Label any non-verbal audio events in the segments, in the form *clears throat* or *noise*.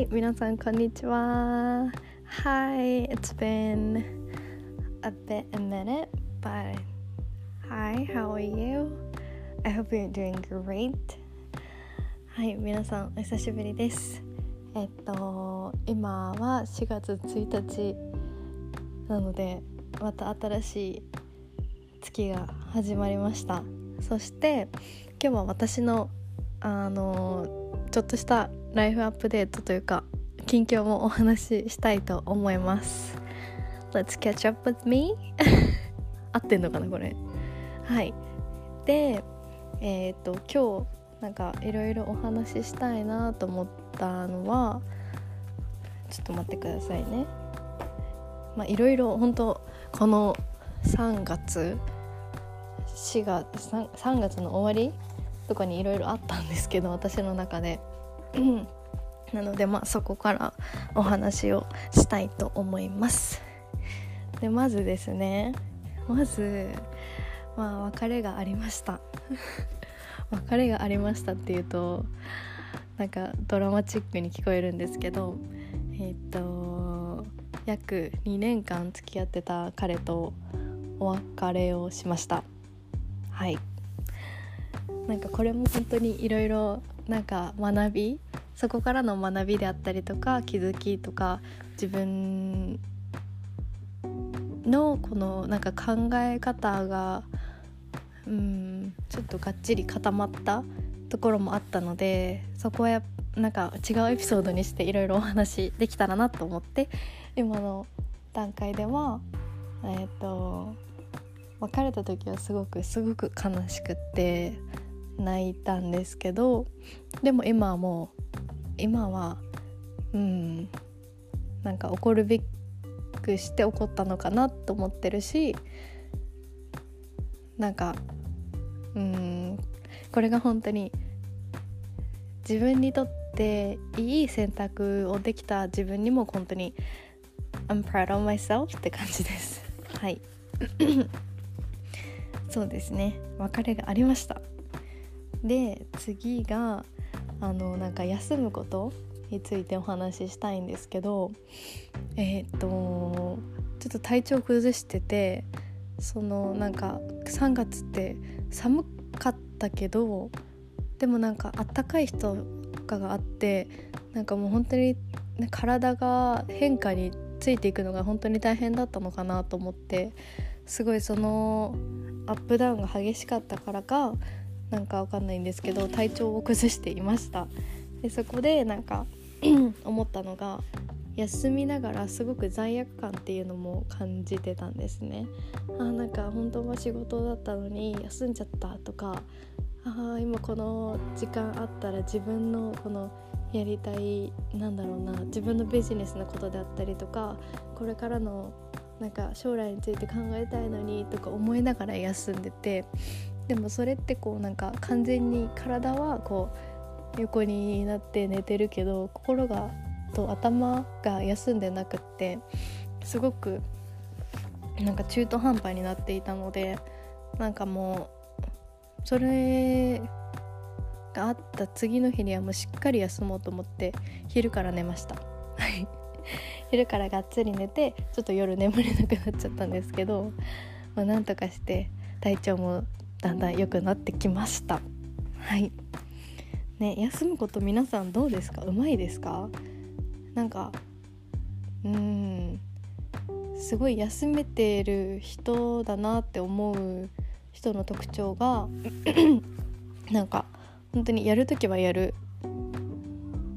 はい、皆さんこんにちは。Hi, it's been a bit a minute, but hi, how are you? I hope you're doing great. はい、皆さんお久しぶりです。えっと今は4月1日なのでまた新しい月が始まりました。そして今日は私のあのちょっとしたライフアップデートというか近況もお話ししたいと思います。Let's catch up with me. *laughs* 合ってんのかなこれ。はい。でえっ、と今日なんかいろいろお話ししたいなと思ったのはちょっと待ってくださいね。まあいろいろ本当この3月4月 3, 3月の終わりとかにいろいろあったんですけど私の中で。なのでまあそこからお話をしたいと思います。でまずですねまずまあ別れがありました。*laughs* 別れがありましたっていうとなんかドラマチックに聞こえるんですけどえっ、と約2年間付き合ってた彼とお別れをしました。はい。なんかこれも本当にいろいろなんか学びそこからの学びであったりとか気づきとか自分のこのなんか考え方がうんちょっとがっちり固まったところもあったのでそこはやなんか違うエピソードにしていろいろお話できたらなと思って今の段階ではえっ、と別れた時はすごくすごく悲しくって泣いたんですけどでも今はもう今はうんなんか怒るべくして怒ったのかなと思ってるしなんかうんこれが本当に自分にとっていい選択をできた自分にも本当に I'm proud of myself って感じです。はい。*coughs* そうですね。別れがありました。で次があのなんか休むことについてお話ししたいんですけどえっ、とちょっと体調崩しててそのなんか3月って寒かったけどでもなんかあったかい日とかがあってなんかもう本当に体が変化についていくのが本当に大変だったのかなと思ってすごいそのアップダウンが激しかったからかなんかわかんないんですけど体調を崩していました。でそこでなんか *clears throat* 思ったのが休みながらすごく罪悪感っていうのも感じてたんですね。あなんか本当は仕事だったのに休んじゃったとかあ今この時間あったら自分のこのやりたいなんだろうな自分のビジネスのことであったりとかこれからのなんか将来について考えたいのにとか思いながら休んでてでもそれってこうなんか完全に体はこう横になって寝てるけど心がと頭が休んでなくってすごくなんか中途半端になっていたのでなんかもうそれがあった次の日にはもうしっかり休もうと思って昼から寝ました。は *laughs* い昼からがっつり寝てちょっと夜眠れなくなっちゃったんですけど、まあ、なんとかして体調もだんだん良くなってきました。はい。ね休むこと皆さんどうですか？うまいですか？なんかうーんすごい休めてる人だなって思う人の特徴が *clears throat* なんか本当にやる時はやる。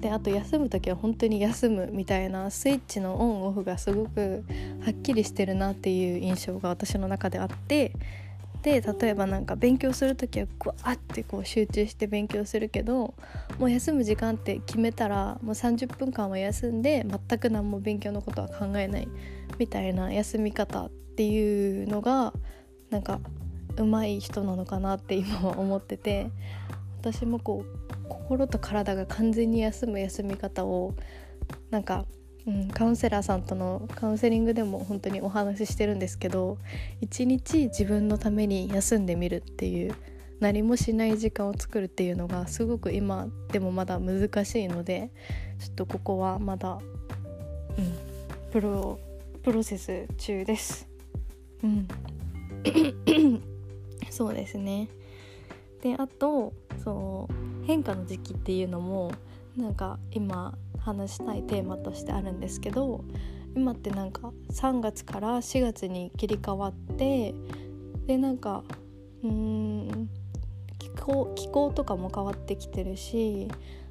であと休む時は本当に休むみたいなスイッチのオンオフがすごくはっきりしてるなっていう印象が私の中であってで例えばなんか勉強する時はグワーってこう集中して勉強するけどもう休む時間って決めたらもう30分間は休んで全く何も勉強のことは考えないみたいな休み方っていうのがなんか上手い人なのかなって今は思ってて私もこう心と体が完全に休む休み方をなんか、うん、カウンセラーさんとのカウンセリングでも本当にお話ししてるんですけど一日自分のために休んでみるっていう何もしない時間を作るっていうのがすごく今でもまだ難しいのでちょっとここはまだうんプロプロセス中です。うん。*coughs* そうですね。であとそう変化の時期っていうのもなんか今話したいテーマとしてあるんですけど今ってなんか3月から4月に切り替わってでなんかうーん気候気候とかも変わってきてるし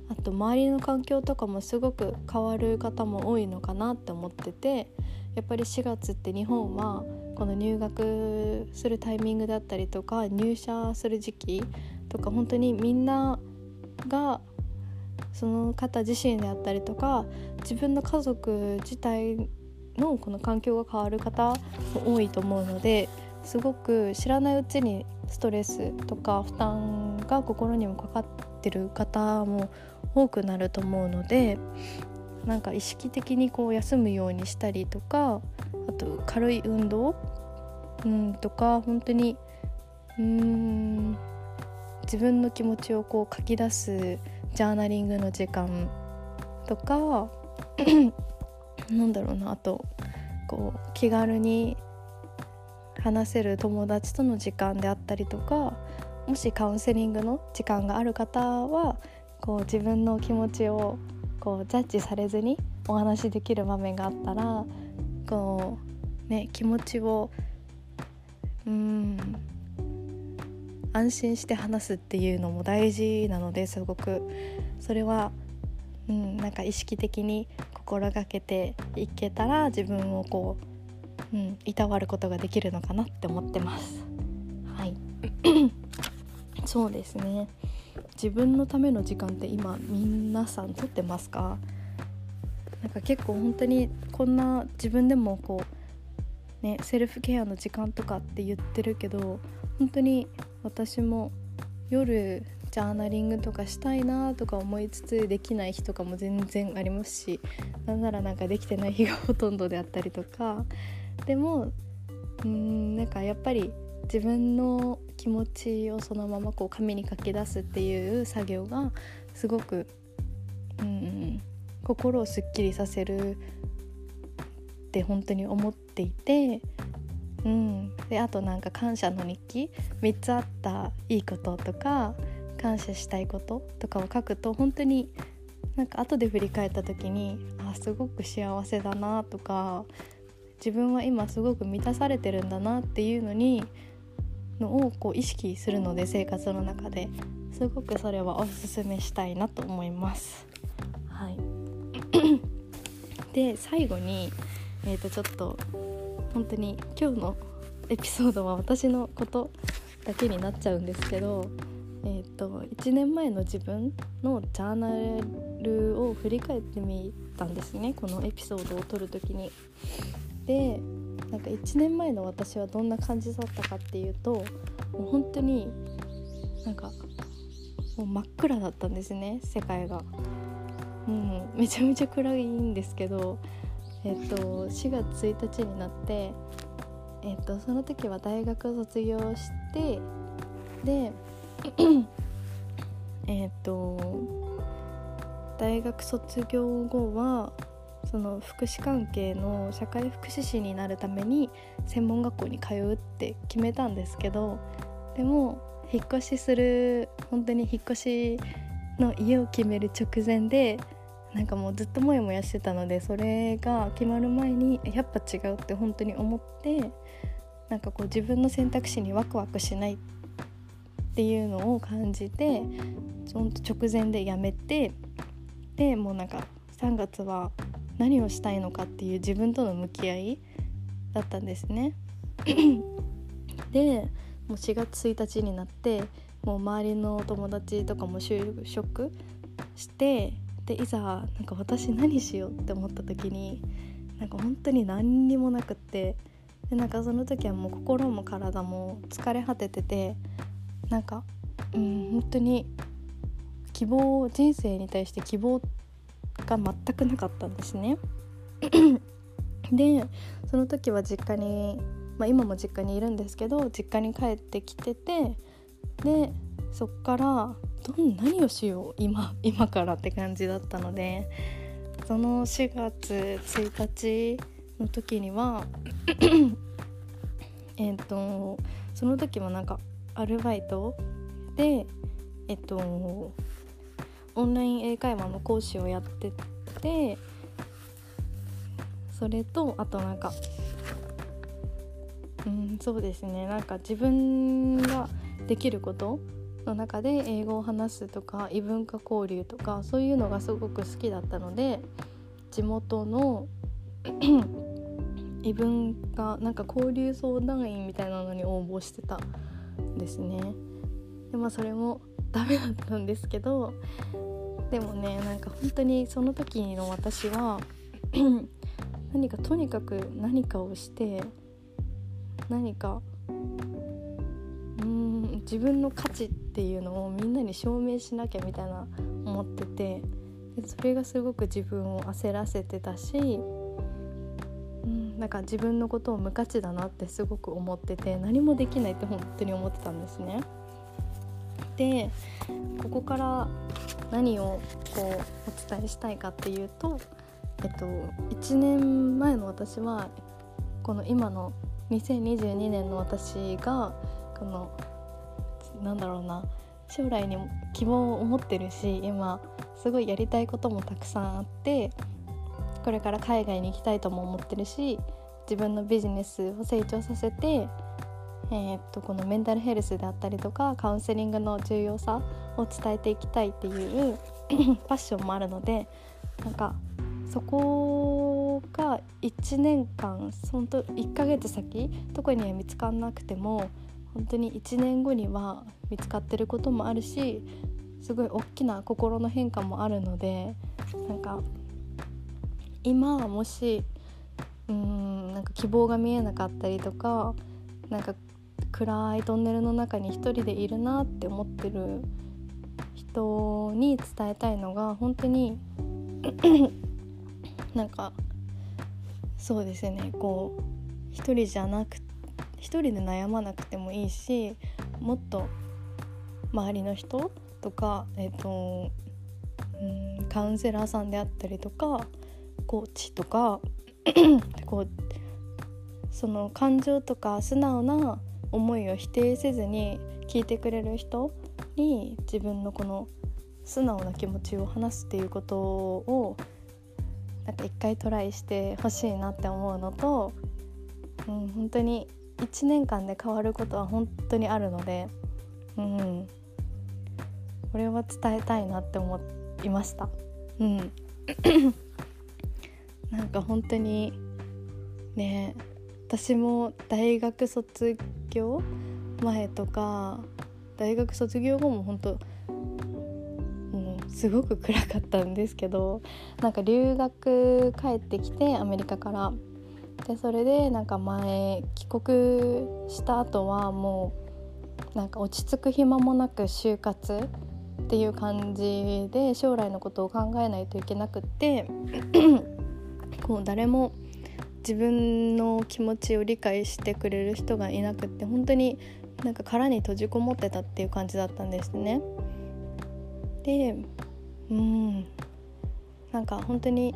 あと周りの環境とかもすごく変わる方も多いのかなって思っててやっぱり4月って日本はこの入学するタイミングだったりとか入社する時期とか本当にみんながその方自身であったりとか自分の家族自体のこの環境が変わる方も多いと思うのですごく知らないうちにストレスとか負担が心にもかかってる方も多くなると思うのでなんか意識的にこう休むようにしたりとかあと軽い運動、うん、とか本当にうん自分の気持ちをこう書き出すジャーナリングの時間とかなんだろうなあとこう気軽に話せる友達との時間であったりとかもしカウンセリングの時間がある方はこう自分の気持ちをこうジャッジされずにお話しできる場面があったらこう、ね、気持ちをうん安心して話すっていうのも大事なのですごく。それは、うん、なんか意識的に心がけていけたら自分をこう、うん、いたわることができるのかなって思ってます。はい。*coughs* そうですね。自分のための時間って今皆さんとってますか？なんか結構本当にこんな自分でもこうねセルフケアの時間とかって言ってるけど本当に私も夜ジャーナリングとかしたいなとか思いつつできない日とかも全然ありますしなんならなんかできてない日がほとんどであったりとか。でもうんなんかやっぱり自分の気持ちをそのままこう紙に書き出すっていう作業がすごくうん心をすっきりさせるって本当に思っていてうん、であとなんか感謝の日記。3つあったいいこととか感謝したいこととかを書くと本当になんか後で振り返った時にあすごく幸せだなとか自分は今すごく満たされてるんだなっていうのにのをこう意識するので生活の中で。すごくそれはおすすめしたいなと思います。はい、で最後に、えー、とちょっと本当に今日のエピソードは私のことだけになっちゃうんですけど、えーと、1年前の自分のジャーナルを振り返ってみたんですねこのエピソードを撮る時に。でなんか1年前の私はどんな感じだったかっていうともう本当になんかもう真っ暗だったんですね世界が。うん、めちゃめちゃ暗いんですけどえっと、4月1日になって、えっと、その時は大学を卒業してで *coughs* えっと大学卒業後はその福祉関係の社会福祉士になるために専門学校に通うって決めたんですけどでも引っ越しする本当に引っ越しの家を決める直前でなんかもうずっとモヤモヤしてたのでそれが決まる前にやっぱ違うって本当に思ってなんかこう自分の選択肢にワクワクしないっていうのを感じてほんと直前でやめてでもうなんか3月は何をしたいのかっていう自分との向き合いだったんですね。*clears throat* でもう4月1日になってもう周りの友達とかも就職してでいざなんか私何しようって思った時になんか本当に何にもなくってでなんかその時はもう心も体も疲れ果てててなんかうん本当に希望人生に対して希望が全くなかったんですね。*clears throat* でその時は実家に、まあ、今も実家にいるんですけど実家に帰ってきててでそっからどん何をしよう今 *laughs* 今からって感じだったのでその4月1日の時には *coughs* えっとその時もなんかアルバイトでえっとオンライン英会話の講師をやっててそれとあとなんかうんそうですね。なんか自分ができることの中で英語を話すとか異文化交流とかそういうのがすごく好きだったので地元の *clears throat* 異文化なんか交流相談員みたいなのに応募してたんですね。でまあそれもダメだったんですけどでもねなんか本当にその時の私は *clears throat* 何かとにかく何かをして何かうーん自分の価値っていうのをみんなに証明しなきゃみたいな思っててそれがすごく自分を焦らせてたし、うん、なんか自分のことを無価値だなってすごく思ってて何もできないって本当に思ってたんですね。でここから何をこうお伝えしたいかっていうと、えっと、1年前の私はこの今の2022年の私がこのなんだろうな。将来に希望を持ってるし今すごいやりたいこともたくさんあってこれから海外に行きたいとも思ってるし自分のビジネスを成長させてえー、っとこのメンタルヘルスであったりとかカウンセリングの重要さを伝えていきたいっていう *coughs* ファッションもあるのでなんかそこが1年間本当1ヶ月先特には見つからなくても本当に1年後には見つかってることもあるしすごい大きな心の変化もあるのでなんか今はもしうんなんか希望が見えなかったりとかなんか暗いトンネルの中に一人でいるなって思ってる人に伝えたいのが本当に *coughs* なんかそうですね。こう一人じゃなく一人で悩まなくてもいいしもっと周りの人とか、えーとうん、カウンセラーさんであったりとかコーチとか *clears throat* こうその感情とか素直な思いを否定せずに聞いてくれる人に自分のこの素直な気持ちを話すっていうことをなんか一回トライしてほしいなって思うのと、うん、本当に1年間で変わることは本当にあるので、うん、これは伝えたいなって思いました。うん、*clears throat* なんか本当にね私も大学卒業前とか大学卒業後も本当すごく暗かったんですけどなんか留学帰ってきてアメリカからでそれでなんか前帰国した後はもうなんか落ち着く暇もなく就活っていう感じで将来のことを考えないといけなくって *clears throat* こう誰も自分の気持ちを理解してくれる人がいなくって本当になんか殻に閉じこもってたっていう感じだったんですね。でうんなんか本当に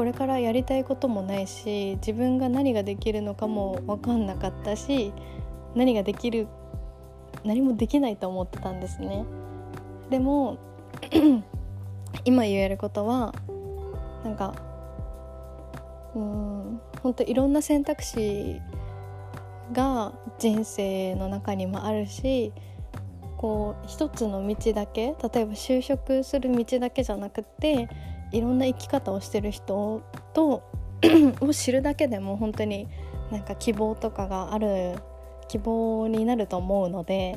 これからやりたいこともないし自分が何ができるのかも分かんなかったし何ができる何もできないと思ってたんですね。でも *clears throat* 今言えることはなんかうん本当いろんな選択肢が人生の中にもあるしこう一つの道だけ例えば就職する道だけじゃなくていろんな生き方をしてる人と *clears throat* を知るだけでも本当になんか希望とかがある希望になると思うので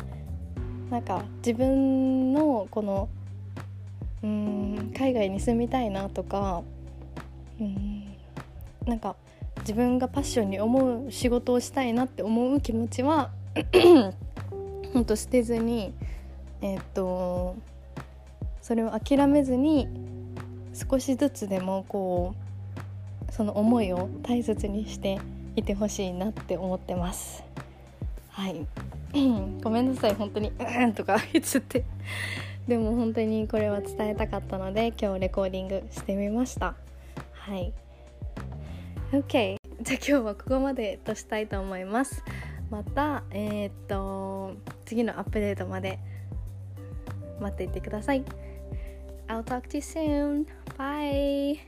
なんか自分のこのうん海外に住みたいなとかうんなんか自分がパッションに思う仕事をしたいなって思う気持ちは *clears throat* ほんと捨てずにえー、っとそれを諦めずに少しずつでもこうその思いを大切にしていてほしいなって思ってます。はい。*clears throat* ごめんなさい本当に「うん」とか言っちゃって。*laughs* でも本当にこれは伝えたかったので今日レコーディングしてみました。はい。OK じゃあ今日はここまでとしたいと思います。またえー、っと次のアップデートまで待っていてください。I'll talk to you soon. Bye.